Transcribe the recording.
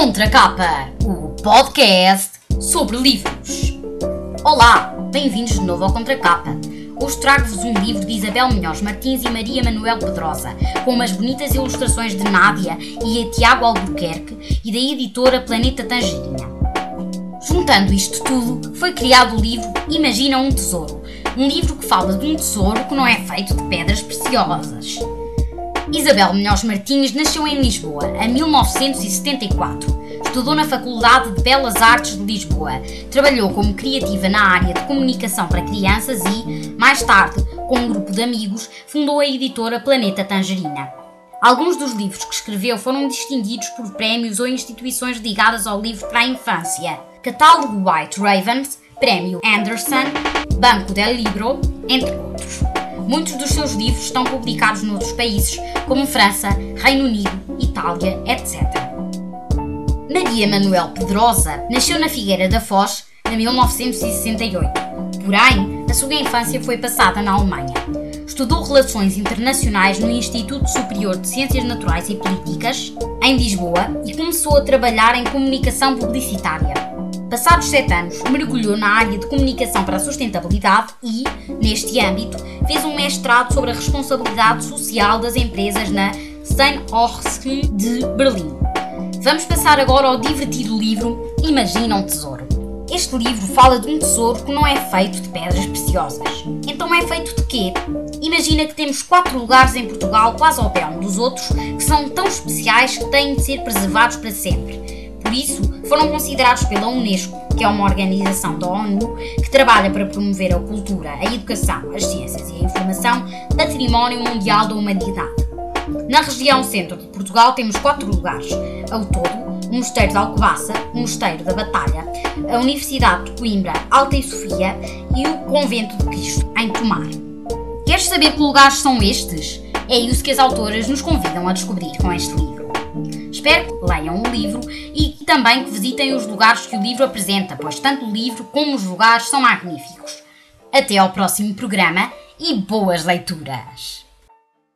Contra Capa, o podcast sobre livros. Olá, bem-vindos de novo ao Contra Capa. Hoje trago-vos um livro de Isabel Munhoz Martins e Maria Manuel Pedrosa, com umas bonitas ilustrações de Nádia e a Tiago Albuquerque e da editora Planeta Tangerina. Juntando isto tudo, foi criado o livro Imagina um Tesouro, um livro que fala de um tesouro que não é feito de pedras preciosas. Isabel Munhoz Martins nasceu em Lisboa em 1974. Estudou na Faculdade de Belas Artes de Lisboa. Trabalhou como criativa na área de comunicação para crianças e, mais tarde, com um grupo de amigos, fundou a editora Planeta Tangerina. Alguns dos livros que escreveu foram distinguidos por prémios ou instituições ligadas ao livro para a infância. Catálogo White Ravens, Prémio Anderson, Banco del Libro, entre outros. Muitos dos seus livros estão publicados noutros países, como França, Reino Unido, Itália, etc. Maria Manuel Pedrosa nasceu na Figueira da Foz em 1968. Porém, a sua infância foi passada na Alemanha. Estudou Relações Internacionais no Instituto Superior de Ciências Naturais e Políticas, em Lisboa, e começou a trabalhar em comunicação publicitária. Passados sete anos, mergulhou na área de comunicação para a sustentabilidade e, neste âmbito, fez um mestrado sobre a responsabilidade social das empresas na Steinhochschule de Berlim. Vamos passar agora ao divertido livro Imagina um Tesouro. Este livro fala de um tesouro que não é feito de pedras preciosas. Então é feito de quê? Imagina que temos quatro lugares em Portugal, quase ao pé um dos outros, que são tão especiais que têm de ser preservados para sempre. Por isso, foram considerados pela Unesco, que é uma organização da ONU que trabalha para promover a cultura, a educação, as ciências e a informação, património mundial da humanidade. Na região centro de Portugal temos quatro lugares, ao todo, o Mosteiro de Alcobaça, o Mosteiro da Batalha, a Universidade de Coimbra, Alta e Sofia e o Convento de Cristo, em Tomar. Queres saber que lugares são estes? É isso que as autoras nos convidam a descobrir com este livro. Espero que leiam o livro e também que visitem os lugares que o livro apresenta, pois tanto o livro como os lugares são magníficos. Até ao próximo programa e boas leituras!